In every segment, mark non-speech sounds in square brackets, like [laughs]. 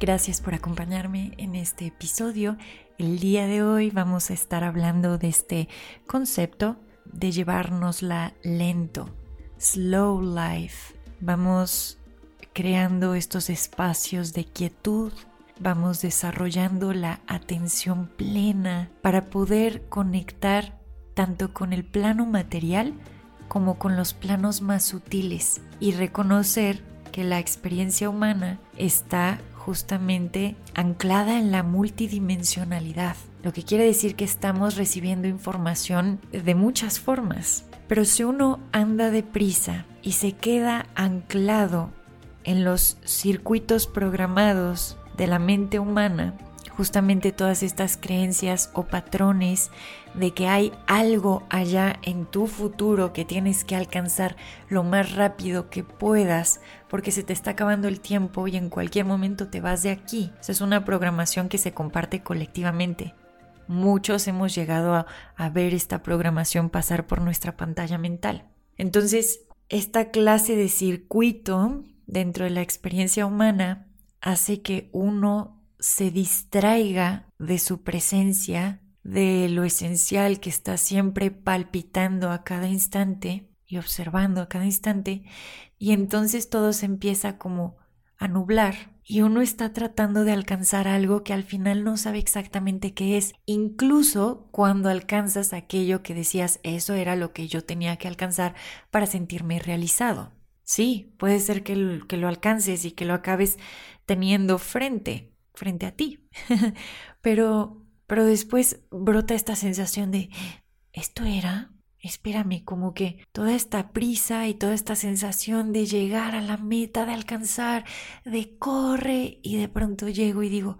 Gracias por acompañarme en este episodio. El día de hoy vamos a estar hablando de este concepto de llevárnosla lento, slow life. Vamos creando estos espacios de quietud, vamos desarrollando la atención plena para poder conectar tanto con el plano material como con los planos más sutiles y reconocer que la experiencia humana está justamente anclada en la multidimensionalidad, lo que quiere decir que estamos recibiendo información de muchas formas. Pero si uno anda deprisa y se queda anclado en los circuitos programados de la mente humana, justamente todas estas creencias o patrones de que hay algo allá en tu futuro que tienes que alcanzar lo más rápido que puedas porque se te está acabando el tiempo y en cualquier momento te vas de aquí. Esa es una programación que se comparte colectivamente. Muchos hemos llegado a, a ver esta programación pasar por nuestra pantalla mental. Entonces, esta clase de circuito dentro de la experiencia humana hace que uno se distraiga de su presencia, de lo esencial que está siempre palpitando a cada instante y observando a cada instante, y entonces todo se empieza como a nublar y uno está tratando de alcanzar algo que al final no sabe exactamente qué es, incluso cuando alcanzas aquello que decías eso era lo que yo tenía que alcanzar para sentirme realizado. Sí, puede ser que, que lo alcances y que lo acabes teniendo frente, frente a ti. [laughs] pero, pero después brota esta sensación de, ¿esto era? Espérame, como que toda esta prisa y toda esta sensación de llegar a la meta, de alcanzar, de corre y de pronto llego y digo,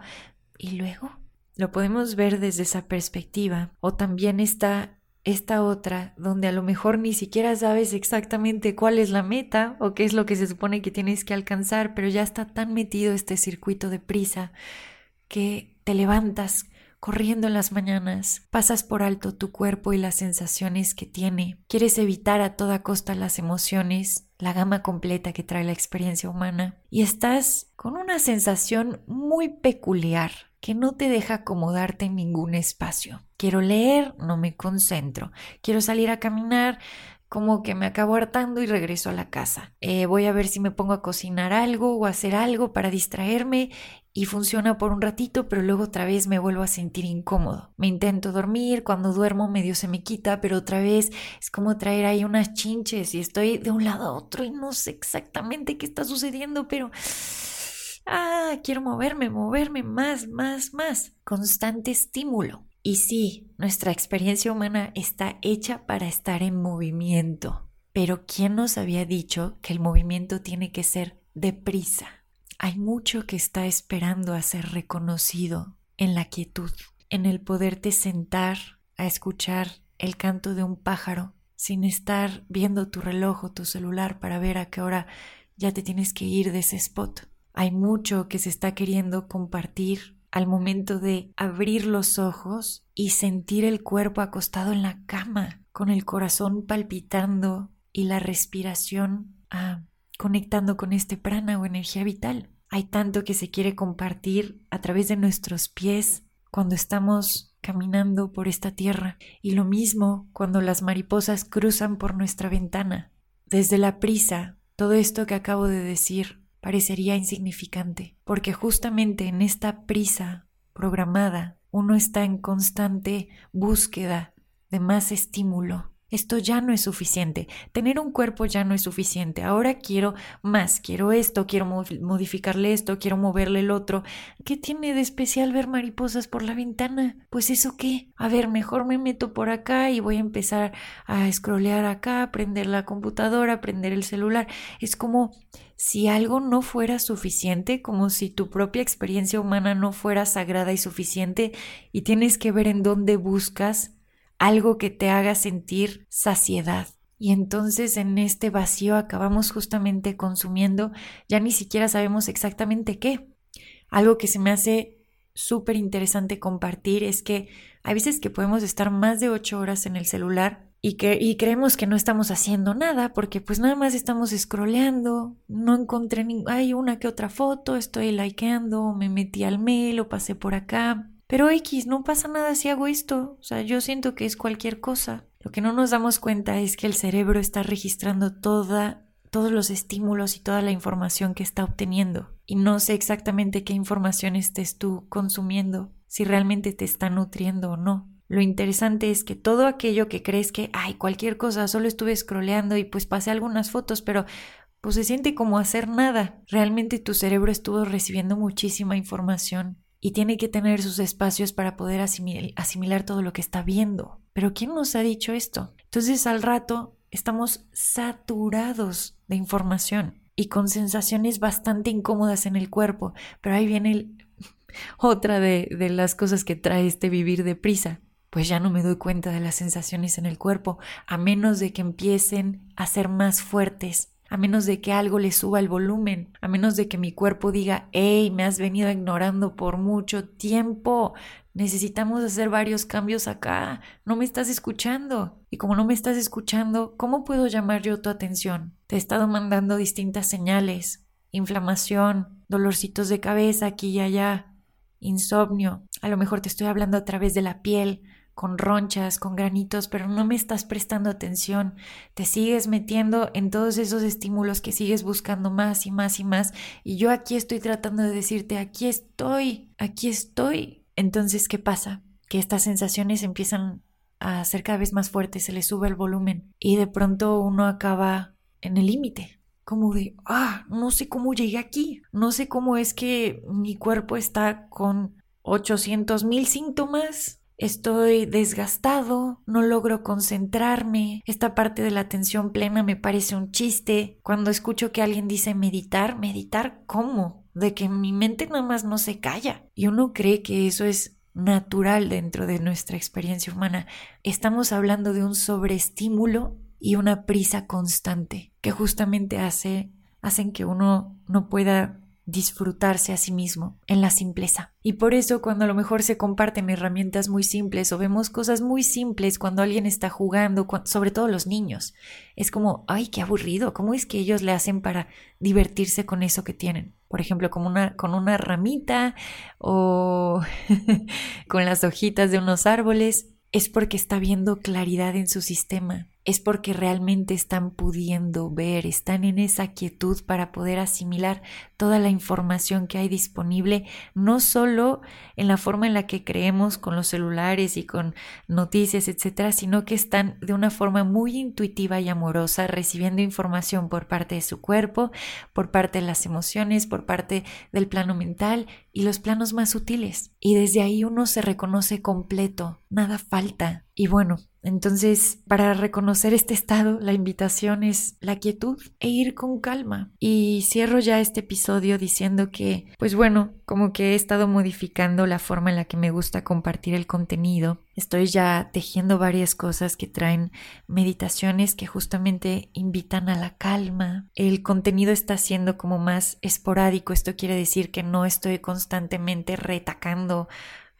¿y luego? Lo podemos ver desde esa perspectiva. O también está esta otra donde a lo mejor ni siquiera sabes exactamente cuál es la meta o qué es lo que se supone que tienes que alcanzar, pero ya está tan metido este circuito de prisa que te levantas corriendo en las mañanas, pasas por alto tu cuerpo y las sensaciones que tiene, quieres evitar a toda costa las emociones, la gama completa que trae la experiencia humana, y estás con una sensación muy peculiar que no te deja acomodarte en ningún espacio. Quiero leer, no me concentro. Quiero salir a caminar, como que me acabo hartando y regreso a la casa. Eh, voy a ver si me pongo a cocinar algo o a hacer algo para distraerme y funciona por un ratito, pero luego otra vez me vuelvo a sentir incómodo. Me intento dormir, cuando duermo medio se me quita, pero otra vez es como traer ahí unas chinches y estoy de un lado a otro y no sé exactamente qué está sucediendo, pero... Ah, quiero moverme, moverme más, más, más. Constante estímulo. Y sí, nuestra experiencia humana está hecha para estar en movimiento. Pero ¿quién nos había dicho que el movimiento tiene que ser deprisa? Hay mucho que está esperando a ser reconocido en la quietud, en el poderte sentar a escuchar el canto de un pájaro sin estar viendo tu reloj o tu celular para ver a qué hora ya te tienes que ir de ese spot. Hay mucho que se está queriendo compartir al momento de abrir los ojos y sentir el cuerpo acostado en la cama, con el corazón palpitando y la respiración ah, conectando con este prana o energía vital. Hay tanto que se quiere compartir a través de nuestros pies cuando estamos caminando por esta tierra y lo mismo cuando las mariposas cruzan por nuestra ventana. Desde la prisa, todo esto que acabo de decir parecería insignificante, porque justamente en esta prisa programada uno está en constante búsqueda de más estímulo, esto ya no es suficiente, tener un cuerpo ya no es suficiente, ahora quiero más, quiero esto, quiero modificarle esto, quiero moverle el otro. ¿Qué tiene de especial ver mariposas por la ventana? Pues eso qué, a ver, mejor me meto por acá y voy a empezar a scrollear acá, prender la computadora, prender el celular. Es como si algo no fuera suficiente, como si tu propia experiencia humana no fuera sagrada y suficiente y tienes que ver en dónde buscas algo que te haga sentir saciedad. Y entonces en este vacío acabamos justamente consumiendo, ya ni siquiera sabemos exactamente qué. Algo que se me hace súper interesante compartir es que hay veces que podemos estar más de ocho horas en el celular y, que, y creemos que no estamos haciendo nada porque pues nada más estamos scrolleando, no encontré ni, hay una que otra foto, estoy likeando, me metí al mail o pasé por acá pero X, no pasa nada si hago esto. O sea, yo siento que es cualquier cosa. Lo que no nos damos cuenta es que el cerebro está registrando toda, todos los estímulos y toda la información que está obteniendo. Y no sé exactamente qué información estés tú consumiendo, si realmente te está nutriendo o no. Lo interesante es que todo aquello que crees que, ay, cualquier cosa, solo estuve scrolleando y pues pasé algunas fotos, pero pues se siente como hacer nada. Realmente tu cerebro estuvo recibiendo muchísima información y tiene que tener sus espacios para poder asimilar todo lo que está viendo. Pero ¿quién nos ha dicho esto? Entonces al rato estamos saturados de información y con sensaciones bastante incómodas en el cuerpo, pero ahí viene [laughs] otra de, de las cosas que trae este vivir deprisa. Pues ya no me doy cuenta de las sensaciones en el cuerpo, a menos de que empiecen a ser más fuertes, a menos de que algo le suba el volumen, a menos de que mi cuerpo diga, hey, me has venido ignorando por mucho tiempo, necesitamos hacer varios cambios acá, no me estás escuchando. Y como no me estás escuchando, ¿cómo puedo llamar yo tu atención? Te he estado mandando distintas señales, inflamación, dolorcitos de cabeza aquí y allá, insomnio, a lo mejor te estoy hablando a través de la piel, con ronchas, con granitos, pero no me estás prestando atención, te sigues metiendo en todos esos estímulos que sigues buscando más y más y más, y yo aquí estoy tratando de decirte, aquí estoy, aquí estoy. Entonces, ¿qué pasa? Que estas sensaciones empiezan a ser cada vez más fuertes, se le sube el volumen y de pronto uno acaba en el límite, como de, ah, no sé cómo llegué aquí, no sé cómo es que mi cuerpo está con 800 mil síntomas, Estoy desgastado, no logro concentrarme, esta parte de la atención plena me parece un chiste. Cuando escucho que alguien dice meditar, meditar, ¿cómo? De que mi mente nada más no se calla. Y uno cree que eso es natural dentro de nuestra experiencia humana. Estamos hablando de un sobreestímulo y una prisa constante que justamente hace, hacen que uno no pueda disfrutarse a sí mismo en la simpleza. Y por eso cuando a lo mejor se comparten herramientas muy simples o vemos cosas muy simples cuando alguien está jugando, sobre todo los niños, es como, ay, qué aburrido, ¿cómo es que ellos le hacen para divertirse con eso que tienen? Por ejemplo, como una, con una ramita o [laughs] con las hojitas de unos árboles, es porque está viendo claridad en su sistema, es porque realmente están pudiendo ver, están en esa quietud para poder asimilar toda la información que hay disponible, no solo en la forma en la que creemos con los celulares y con noticias, etcétera, sino que están de una forma muy intuitiva y amorosa recibiendo información por parte de su cuerpo, por parte de las emociones, por parte del plano mental y los planos más sutiles. Y desde ahí uno se reconoce completo, nada falta. Y bueno, entonces, para reconocer este estado, la invitación es la quietud e ir con calma. Y cierro ya este episodio diciendo que, pues bueno, como que he estado modificando la forma en la que me gusta compartir el contenido. Estoy ya tejiendo varias cosas que traen meditaciones que justamente invitan a la calma. El contenido está siendo como más esporádico. Esto quiere decir que no estoy constantemente retacando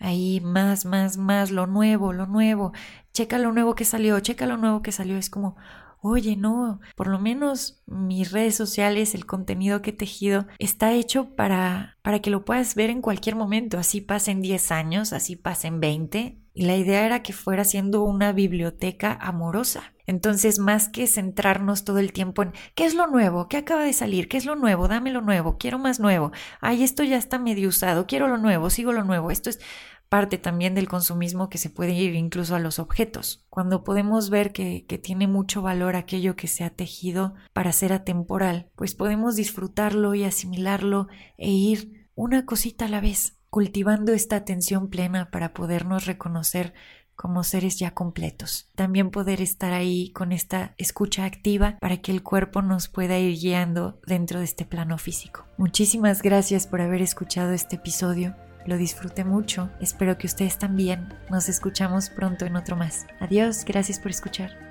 ahí más, más, más, lo nuevo, lo nuevo, checa lo nuevo que salió, checa lo nuevo que salió, es como, oye, no, por lo menos mis redes sociales, el contenido que he tejido, está hecho para, para que lo puedas ver en cualquier momento, así pasen 10 años, así pasen 20, y la idea era que fuera siendo una biblioteca amorosa. Entonces, más que centrarnos todo el tiempo en qué es lo nuevo, qué acaba de salir, qué es lo nuevo, dame lo nuevo, quiero más nuevo, ay, esto ya está medio usado, quiero lo nuevo, sigo lo nuevo, esto es parte también del consumismo que se puede ir incluso a los objetos. Cuando podemos ver que, que, tiene mucho valor aquello que se ha tejido para ser atemporal, pues podemos disfrutarlo y asimilarlo e ir una cosita a la vez, cultivando esta atención plena para podernos reconocer como seres ya completos. También poder estar ahí con esta escucha activa para que el cuerpo nos pueda ir guiando dentro de este plano físico. Muchísimas gracias por haber escuchado este episodio. Lo disfruté mucho. Espero que ustedes también. Nos escuchamos pronto en otro más. Adiós. Gracias por escuchar.